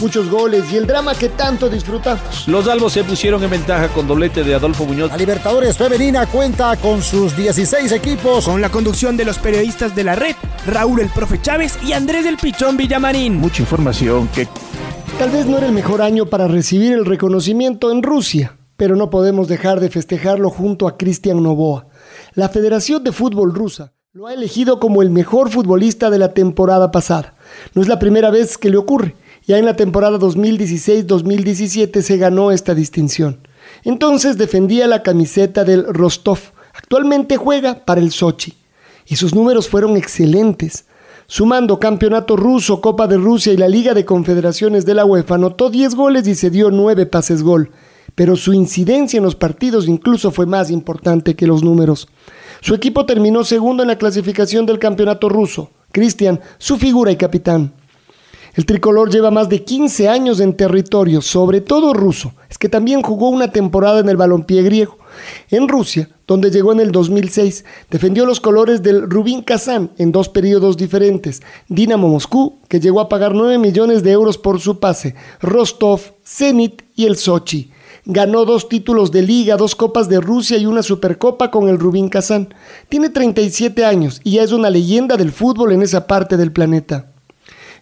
muchos goles y el drama que tanto disfrutamos. Los albos se pusieron en ventaja con doblete de Adolfo Muñoz. La Libertadores Femenina cuenta con sus 16 equipos. Con la conducción de los periodistas de la red, Raúl el Profe Chávez y Andrés del Pichón Villamarín. Mucha información que... Tal vez no era el mejor año para recibir el reconocimiento en Rusia, pero no podemos dejar de festejarlo junto a Cristian Novoa. La Federación de Fútbol Rusa lo ha elegido como el mejor futbolista de la temporada pasada. No es la primera vez que le ocurre. Ya en la temporada 2016-2017 se ganó esta distinción. Entonces defendía la camiseta del Rostov. Actualmente juega para el Sochi. Y sus números fueron excelentes. Sumando campeonato ruso, Copa de Rusia y la Liga de Confederaciones de la UEFA, anotó 10 goles y se dio 9 pases gol. Pero su incidencia en los partidos incluso fue más importante que los números. Su equipo terminó segundo en la clasificación del campeonato ruso. Cristian, su figura y capitán. El tricolor lleva más de 15 años en territorio, sobre todo ruso. Es que también jugó una temporada en el balompié griego. En Rusia, donde llegó en el 2006, defendió los colores del Rubín Kazán en dos periodos diferentes. Dinamo Moscú, que llegó a pagar 9 millones de euros por su pase. Rostov, Zenit y el Sochi. Ganó dos títulos de liga, dos copas de Rusia y una supercopa con el Rubín Kazán. Tiene 37 años y ya es una leyenda del fútbol en esa parte del planeta.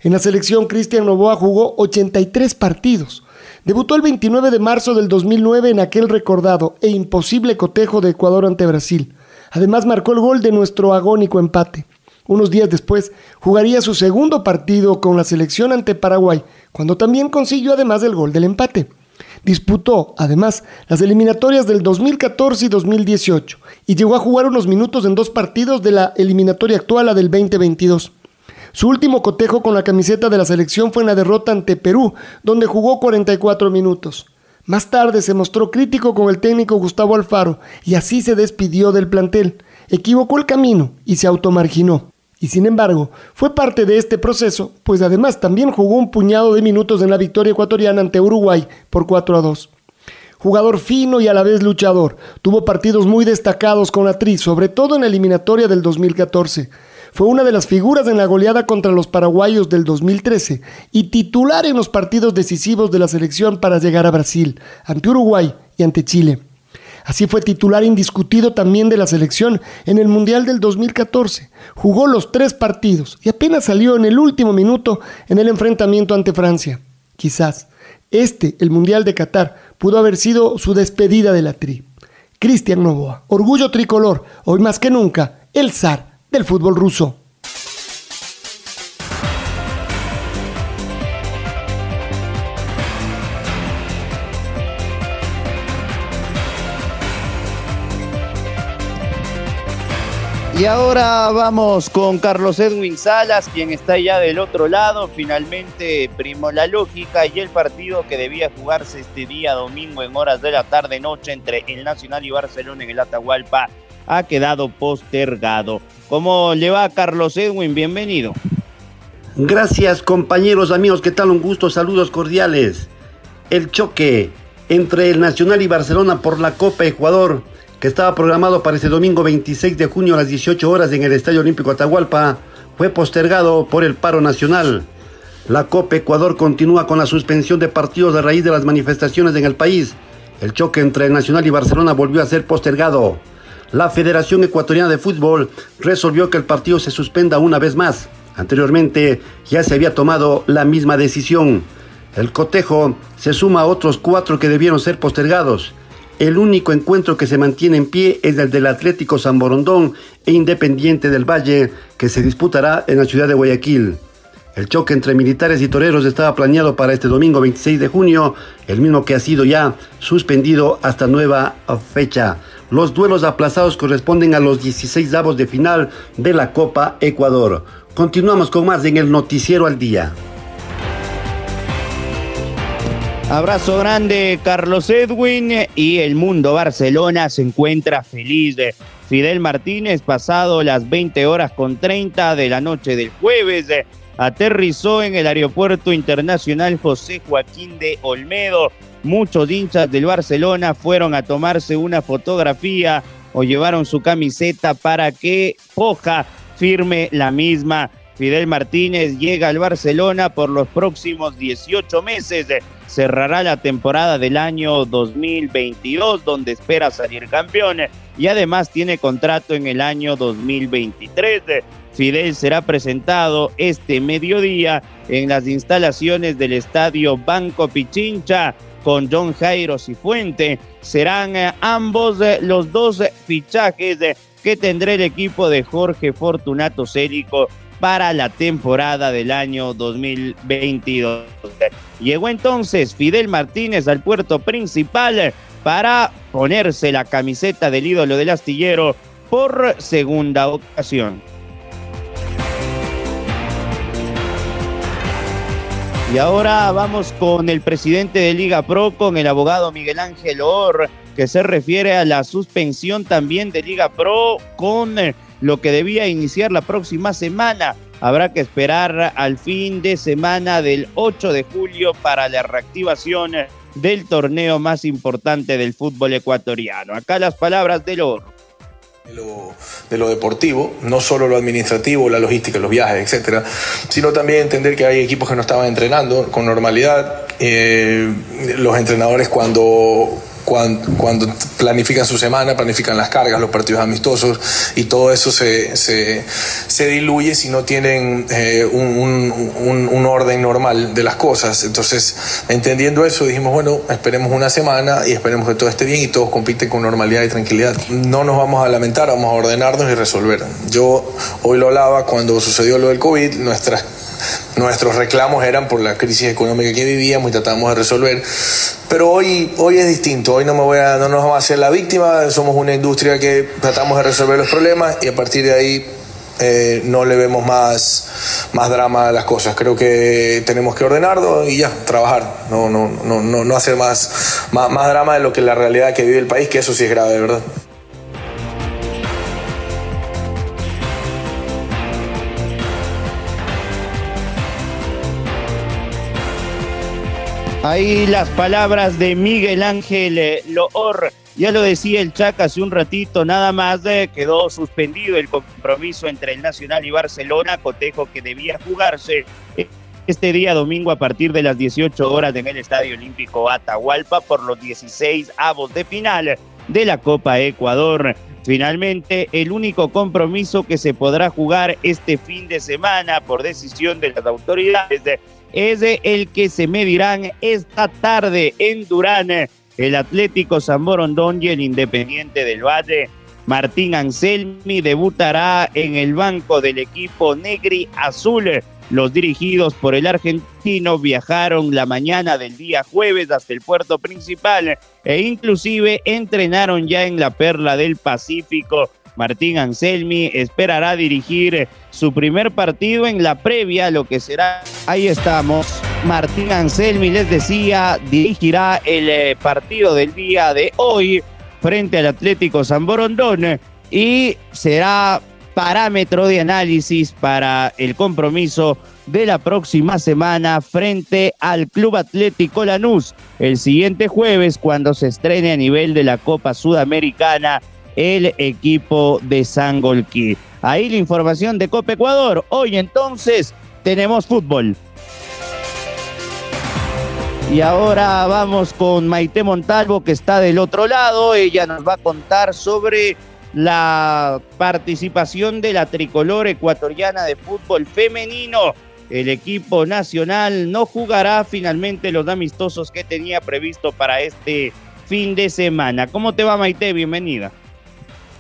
En la selección, Cristian Novoa jugó 83 partidos. Debutó el 29 de marzo del 2009 en aquel recordado e imposible cotejo de Ecuador ante Brasil. Además marcó el gol de nuestro agónico empate. Unos días después jugaría su segundo partido con la selección ante Paraguay, cuando también consiguió además el gol del empate. Disputó, además, las eliminatorias del 2014 y 2018 y llegó a jugar unos minutos en dos partidos de la eliminatoria actual, la del 2022. Su último cotejo con la camiseta de la selección fue en la derrota ante Perú, donde jugó 44 minutos. Más tarde se mostró crítico con el técnico Gustavo Alfaro y así se despidió del plantel. Equivocó el camino y se automarginó. Y sin embargo, fue parte de este proceso, pues además también jugó un puñado de minutos en la victoria ecuatoriana ante Uruguay por 4 a 2. Jugador fino y a la vez luchador, tuvo partidos muy destacados con la Tri, sobre todo en la eliminatoria del 2014 fue una de las figuras en la goleada contra los paraguayos del 2013 y titular en los partidos decisivos de la selección para llegar a Brasil, ante Uruguay y ante Chile. Así fue titular indiscutido también de la selección en el Mundial del 2014. Jugó los tres partidos y apenas salió en el último minuto en el enfrentamiento ante Francia. Quizás este, el Mundial de Qatar, pudo haber sido su despedida de la tri. Cristian Novoa, orgullo tricolor, hoy más que nunca, el zar del fútbol ruso. Y ahora vamos con Carlos Edwin Salas, quien está ya del otro lado. Finalmente primó la lógica y el partido que debía jugarse este día domingo en horas de la tarde-noche entre el Nacional y Barcelona en el Atahualpa ha quedado postergado. ¿Cómo le va Carlos Edwin? Bienvenido. Gracias compañeros, amigos, ¿qué tal? Un gusto, saludos cordiales. El choque entre el Nacional y Barcelona por la Copa Ecuador, que estaba programado para este domingo 26 de junio a las 18 horas en el Estadio Olímpico Atahualpa, fue postergado por el paro nacional. La Copa Ecuador continúa con la suspensión de partidos a raíz de las manifestaciones en el país. El choque entre el Nacional y Barcelona volvió a ser postergado la Federación Ecuatoriana de Fútbol resolvió que el partido se suspenda una vez más. Anteriormente ya se había tomado la misma decisión. El cotejo se suma a otros cuatro que debieron ser postergados. El único encuentro que se mantiene en pie es el del Atlético San Borondón e Independiente del Valle, que se disputará en la ciudad de Guayaquil. El choque entre militares y toreros estaba planeado para este domingo 26 de junio, el mismo que ha sido ya suspendido hasta nueva fecha. Los duelos aplazados corresponden a los 16 avos de final de la Copa Ecuador. Continuamos con más en el Noticiero al Día. Abrazo grande, Carlos Edwin. Y el mundo Barcelona se encuentra feliz Fidel Martínez, pasado las 20 horas con 30 de la noche del jueves, aterrizó en el Aeropuerto Internacional José Joaquín de Olmedo. Muchos hinchas del Barcelona fueron a tomarse una fotografía o llevaron su camiseta para que Poja firme la misma. Fidel Martínez llega al Barcelona por los próximos 18 meses. Cerrará la temporada del año 2022, donde espera salir campeón y además tiene contrato en el año 2023. Fidel será presentado este mediodía en las instalaciones del estadio Banco Pichincha con John Jairo Cifuente. Serán eh, ambos eh, los dos fichajes eh, que tendrá el equipo de Jorge Fortunato Cérico para la temporada del año 2022. Llegó entonces Fidel Martínez al puerto principal para ponerse la camiseta del ídolo del astillero por segunda ocasión. Y ahora vamos con el presidente de Liga Pro, con el abogado Miguel Ángel Or, que se refiere a la suspensión también de Liga Pro con eh, lo que debía iniciar la próxima semana. Habrá que esperar al fin de semana del 8 de julio para la reactivación del torneo más importante del fútbol ecuatoriano. Acá las palabras del Or de lo, de lo, deportivo, no solo lo administrativo, la logística, los viajes, etcétera, sino también entender que hay equipos que no estaban entrenando con normalidad. Eh, los entrenadores cuando cuando, cuando, planifican su semana, planifican las cargas, los partidos amistosos y todo eso se, se, se diluye si no tienen eh, un, un, un, orden normal de las cosas. Entonces, entendiendo eso, dijimos, bueno, esperemos una semana y esperemos que todo esté bien y todos compiten con normalidad y tranquilidad. No nos vamos a lamentar, vamos a ordenarnos y resolver. Yo hoy lo hablaba cuando sucedió lo del COVID, nuestras nuestros reclamos eran por la crisis económica que vivíamos y tratamos de resolver. Pero hoy, hoy es distinto, hoy no, me voy a, no nos vamos a hacer la víctima, somos una industria que tratamos de resolver los problemas y a partir de ahí eh, no le vemos más, más drama a las cosas. Creo que tenemos que ordenarlo y ya, trabajar, no, no, no, no, hacer más, más, más drama de lo que la realidad que vive el país, que eso sí es grave, ¿verdad? Ahí las palabras de Miguel Ángel eh, Loor. Ya lo decía el Chaca hace un ratito, nada más eh, quedó suspendido el compromiso entre el Nacional y Barcelona, cotejo que debía jugarse este día domingo a partir de las 18 horas en el Estadio Olímpico Atahualpa por los 16 avos de final de la Copa Ecuador. Finalmente, el único compromiso que se podrá jugar este fin de semana por decisión de las autoridades es el que se medirán esta tarde en Durán. El Atlético San Borondón y el Independiente del Valle. Martín Anselmi debutará en el banco del equipo Negri Azul. Los dirigidos por el argentino viajaron la mañana del día jueves hasta el puerto principal e inclusive entrenaron ya en la Perla del Pacífico Martín Anselmi esperará dirigir su primer partido en la previa, lo que será, ahí estamos, Martín Anselmi les decía, dirigirá el eh, partido del día de hoy frente al Atlético San Borondón y será parámetro de análisis para el compromiso de la próxima semana frente al Club Atlético Lanús el siguiente jueves cuando se estrene a nivel de la Copa Sudamericana el equipo de Sangolquí. Ahí la información de Copa Ecuador. Hoy entonces tenemos fútbol. Y ahora vamos con Maite Montalvo que está del otro lado. Ella nos va a contar sobre la participación de la tricolor ecuatoriana de fútbol femenino. El equipo nacional no jugará finalmente los amistosos que tenía previsto para este fin de semana. ¿Cómo te va Maite? Bienvenida.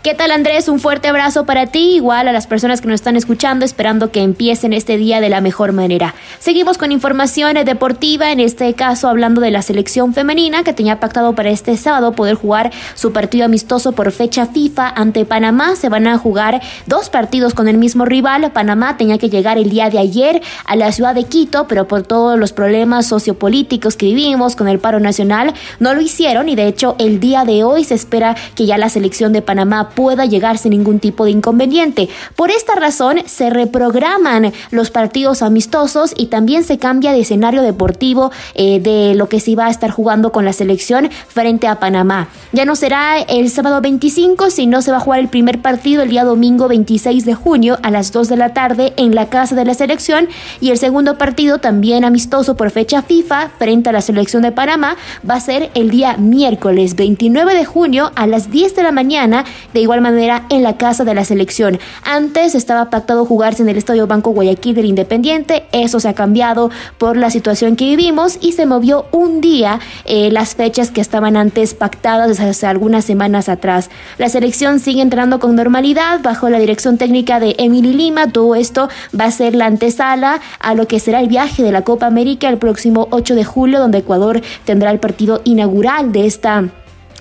¿Qué tal Andrés? Un fuerte abrazo para ti, igual a las personas que nos están escuchando, esperando que empiecen este día de la mejor manera. Seguimos con información deportiva, en este caso hablando de la selección femenina que tenía pactado para este sábado poder jugar su partido amistoso por fecha FIFA ante Panamá. Se van a jugar dos partidos con el mismo rival. Panamá tenía que llegar el día de ayer a la ciudad de Quito, pero por todos los problemas sociopolíticos que vivimos con el paro nacional, no lo hicieron y de hecho el día de hoy se espera que ya la selección de Panamá pueda llegar sin ningún tipo de inconveniente. Por esta razón se reprograman los partidos amistosos y también se cambia de escenario deportivo eh, de lo que se iba a estar jugando con la selección frente a Panamá. Ya no será el sábado 25, sino se va a jugar el primer partido el día domingo 26 de junio a las 2 de la tarde en la casa de la selección y el segundo partido también amistoso por fecha FIFA frente a la selección de Panamá va a ser el día miércoles 29 de junio a las 10 de la mañana, de igual manera en la casa de la selección. Antes estaba pactado jugarse en el Estadio Banco Guayaquil del Independiente, eso se ha cambiado por la situación que vivimos y se movió un día eh, las fechas que estaban antes pactadas desde hace algunas semanas atrás. La selección sigue entrenando con normalidad bajo la dirección técnica de Emily Lima. Todo esto va a ser la antesala a lo que será el viaje de la Copa América el próximo 8 de julio, donde Ecuador tendrá el partido inaugural de esta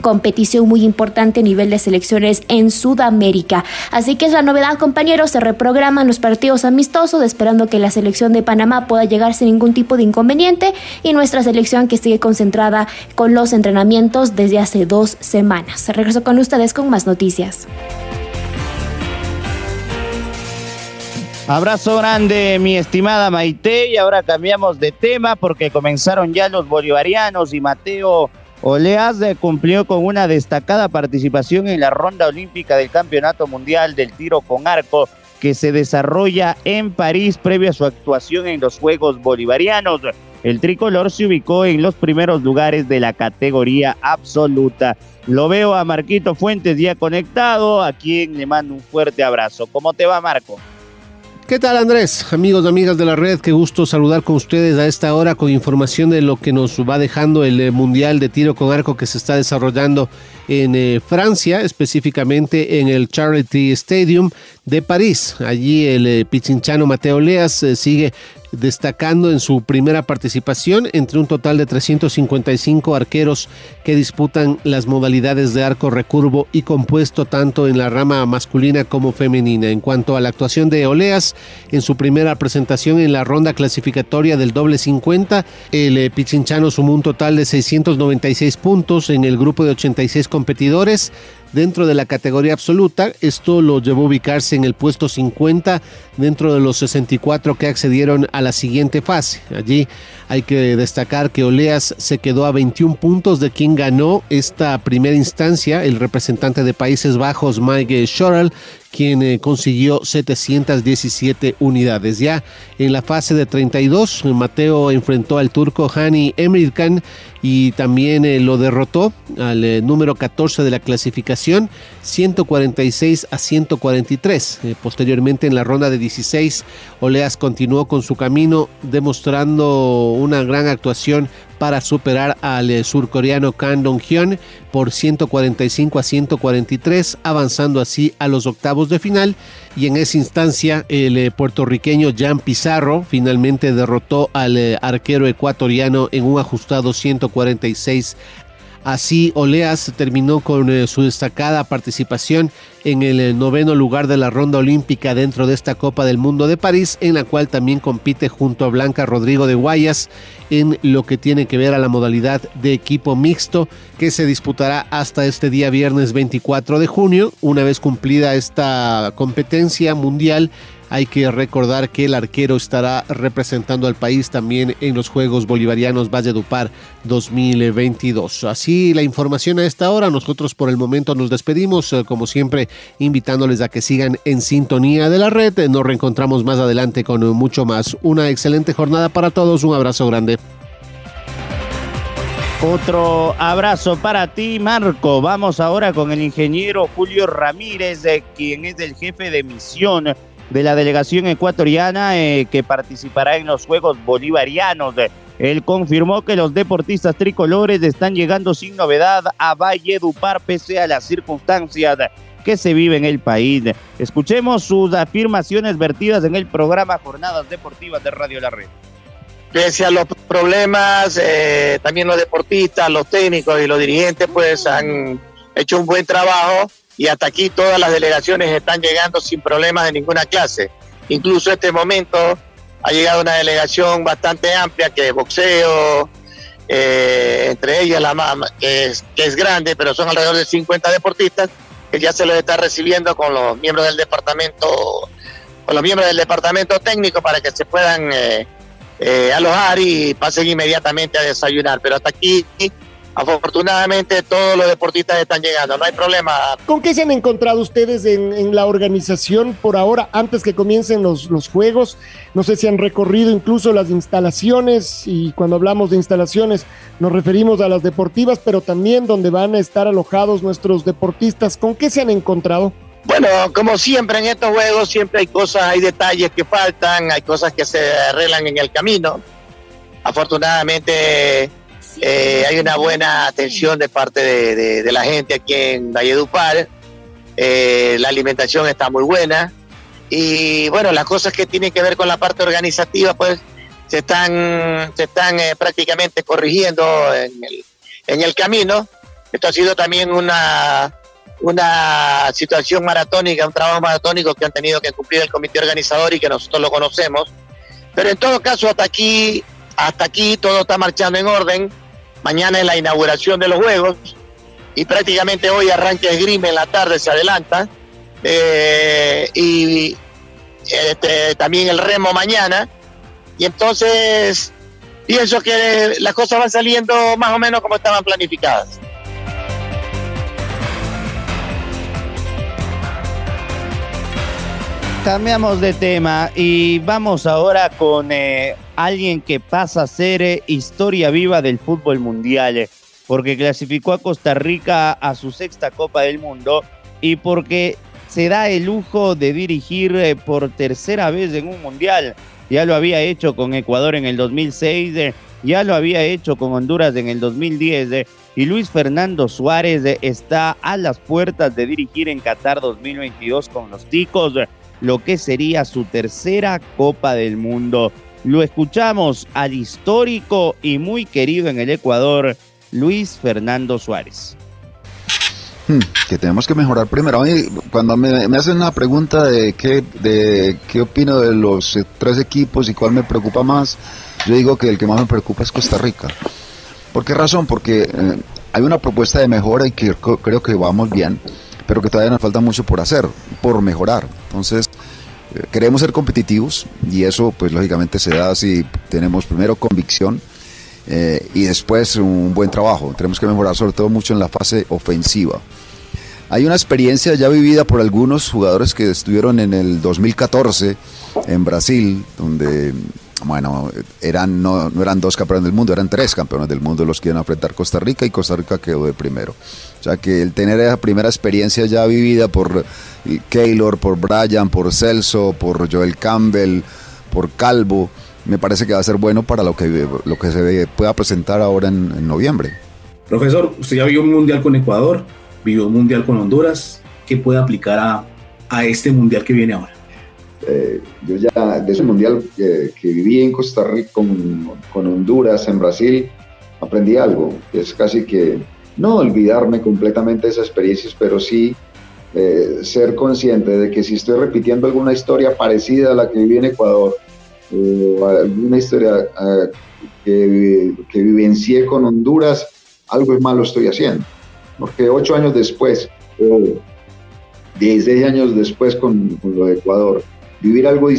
competición muy importante a nivel de selecciones en Sudamérica. Así que es la novedad, compañeros, se reprograman los partidos amistosos esperando que la selección de Panamá pueda llegar sin ningún tipo de inconveniente y nuestra selección que sigue concentrada con los entrenamientos desde hace dos semanas. Regreso con ustedes con más noticias. Abrazo grande, mi estimada Maite, y ahora cambiamos de tema porque comenzaron ya los bolivarianos y Mateo Oleaz cumplió con una destacada participación en la ronda olímpica del Campeonato Mundial del Tiro con Arco que se desarrolla en París previo a su actuación en los Juegos Bolivarianos. El tricolor se ubicó en los primeros lugares de la categoría absoluta. Lo veo a Marquito Fuentes ya conectado, a quien le mando un fuerte abrazo. ¿Cómo te va, Marco? ¿Qué tal Andrés? Amigos amigas de la red, qué gusto saludar con ustedes a esta hora con información de lo que nos va dejando el eh, Mundial de Tiro con Arco que se está desarrollando en eh, Francia, específicamente en el Charity Stadium de París. Allí el eh, pichinchano Mateo Leas sigue destacando en su primera participación entre un total de 355 arqueros que disputan las modalidades de arco recurvo y compuesto tanto en la rama masculina como femenina. En cuanto a la actuación de Oleas, en su primera presentación en la ronda clasificatoria del doble 50, el eh, Pichinchano sumó un total de 696 puntos en el grupo de 86 competidores dentro de la categoría absoluta. Esto lo llevó a ubicarse en el puesto 50 dentro de los 64 que accedieron a la siguiente fase. Allí hay que destacar que Oleas se quedó a 21 puntos de quien ganó esta primera instancia, el representante de Países Bajos, Mike Schorrell, quien eh, consiguió 717 unidades. Ya en la fase de 32, Mateo enfrentó al turco Hani Emirkan y también eh, lo derrotó al eh, número 14 de la clasificación, 146 a 143. posteriormente en la ronda de 16, Oleas continuó con su camino demostrando una gran actuación para superar al eh, surcoreano Kang Dong-hyun por 145 a 143, avanzando así a los octavos de final. Y en esa instancia, el eh, puertorriqueño Jan Pizarro finalmente derrotó al eh, arquero ecuatoriano en un ajustado 146 Así, Oleas terminó con eh, su destacada participación en el eh, noveno lugar de la ronda olímpica dentro de esta Copa del Mundo de París, en la cual también compite junto a Blanca Rodrigo de Guayas en lo que tiene que ver a la modalidad de equipo mixto que se disputará hasta este día viernes 24 de junio. Una vez cumplida esta competencia mundial, hay que recordar que el arquero estará representando al país también en los Juegos Bolivarianos Valledupar 2022. Así la información a esta hora. Nosotros por el momento nos despedimos, eh, como siempre, invitándoles a que sigan en sintonía de la red. Nos reencontramos más adelante con mucho más. Una excelente jornada para todos. Un abrazo grande. Otro abrazo para ti, Marco. Vamos ahora con el ingeniero Julio Ramírez, quien es el jefe de misión de la delegación ecuatoriana eh, que participará en los Juegos Bolivarianos. Él confirmó que los deportistas tricolores están llegando sin novedad a Valledupar pese a las circunstancias que se vive en el país. Escuchemos sus afirmaciones vertidas en el programa Jornadas Deportivas de Radio La Red. Pese a los problemas, eh, también los deportistas, los técnicos y los dirigentes pues han hecho un buen trabajo y hasta aquí todas las delegaciones están llegando sin problemas de ninguna clase. Incluso este momento ha llegado una delegación bastante amplia que es boxeo, eh, entre ellas la MAM, que es, que es grande, pero son alrededor de 50 deportistas que ya se los está recibiendo con los miembros del departamento, con los miembros del departamento técnico para que se puedan eh, eh, alojar y pasen inmediatamente a desayunar. Pero hasta aquí afortunadamente todos los deportistas están llegando, no hay problema. ¿Con qué se han encontrado ustedes en, la organización por ahora, antes que comiencen los, los, juegos? No sé si han recorrido incluso las instalaciones y cuando hablamos de instalaciones nos referimos a las deportivas, pero también donde van a estar alojados nuestros deportistas. ¿Con qué se han encontrado? Bueno, como siempre en estos juegos siempre hay cosas, hay detalles que faltan, hay cosas que se arreglan en el camino. Afortunadamente eh, hay una buena atención de parte de, la gente aquí en Valledupar. Eh, la alimentación está muy buena. Y bueno, las cosas que tienen que ver con la parte organizativa, pues se están, se están eh, prácticamente corrigiendo en el, en el camino. Esto ha sido también una, una situación maratónica, un trabajo maratónico que han tenido que cumplir el comité organizador y que nosotros lo conocemos. Pero en todo caso, hasta aquí, hasta aquí todo está marchando en orden. Mañana es la inauguración de los Juegos y prácticamente hoy arranca esgrime en la tarde, se adelanta. Eh, y este, también el remo mañana. Y entonces pienso que las cosas van saliendo más o menos como estaban planificadas. Cambiamos de tema y vamos ahora con eh, alguien que pasa a ser eh, historia viva del fútbol mundial, porque clasificó a Costa Rica a su sexta Copa del Mundo y porque se da el lujo de dirigir eh, por tercera vez en un mundial. Ya lo había hecho con Ecuador en el 2006, ya lo había hecho con Honduras en el 2010 y Luis Fernando Suárez está a las puertas de dirigir en Qatar 2022 con los Ticos lo que sería su tercera Copa del Mundo. Lo escuchamos al histórico y muy querido en el Ecuador, Luis Fernando Suárez. Hmm, que tenemos que mejorar primero. Cuando me, hacen una pregunta de qué, de qué opino de los tres equipos y cuál me preocupa más, yo digo que el que más me preocupa es Costa Rica. ¿Por qué razón? Porque eh, hay una propuesta de mejora y que creo que vamos bien pero que todavía nos falta mucho por hacer, por mejorar. Entonces, queremos ser competitivos y eso pues lógicamente se da si tenemos primero convicción eh, y después un buen trabajo. Tenemos que mejorar sobre todo mucho en la fase ofensiva. Hay una experiencia ya vivida por algunos jugadores que estuvieron en el 2014 en Brasil, donde bueno, eran, no, no, eran dos campeones del mundo, eran tres campeones del mundo los que iban a enfrentar Costa Rica y Costa Rica quedó de primero. O sea que el tener esa primera experiencia ya vivida por Keylor, por Brian, por Celso, por Joel Campbell, por Calvo, me parece que va a ser bueno para lo que, lo que se pueda presentar ahora en, noviembre. Profesor, usted ya vivió un mundial con Ecuador, vivió un mundial con Honduras, ¿qué puede aplicar a, a este mundial que viene ahora? Eh, yo ya de ese mundial que, viví en Costa Rica con, con, Honduras, en Brasil, aprendí algo. Es casi que no olvidarme completamente de esas experiencias, pero sí eh, ser consciente de que si estoy repitiendo alguna historia parecida a la que viví en Ecuador, o alguna historia eh, que, que vivencié con Honduras, algo es malo estoy haciendo. Porque ocho años después, o 16 años después con, con lo de Ecuador, vivir algo,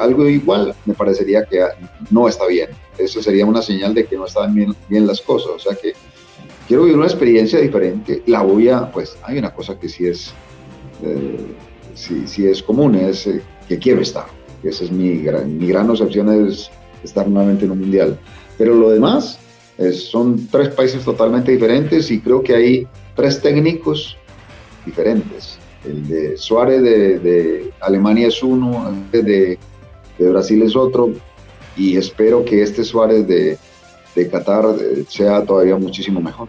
algo igual me parecería que no está bien. Eso sería una señal de que no están bien, bien las cosas. O sea que quiero vivir una experiencia diferente, la voy a, pues hay una cosa que sí es, eh, sí, es común, es eh, que quiero estar. Esa es mi gran, mi gran opción es estar nuevamente en un mundial. Pero lo demás son tres países totalmente diferentes y creo que hay tres técnicos diferentes. El de Suárez de, Alemania es uno, el de, de Brasil es otro y espero que este Suárez de, de Qatar eh, sea todavía muchísimo mejor.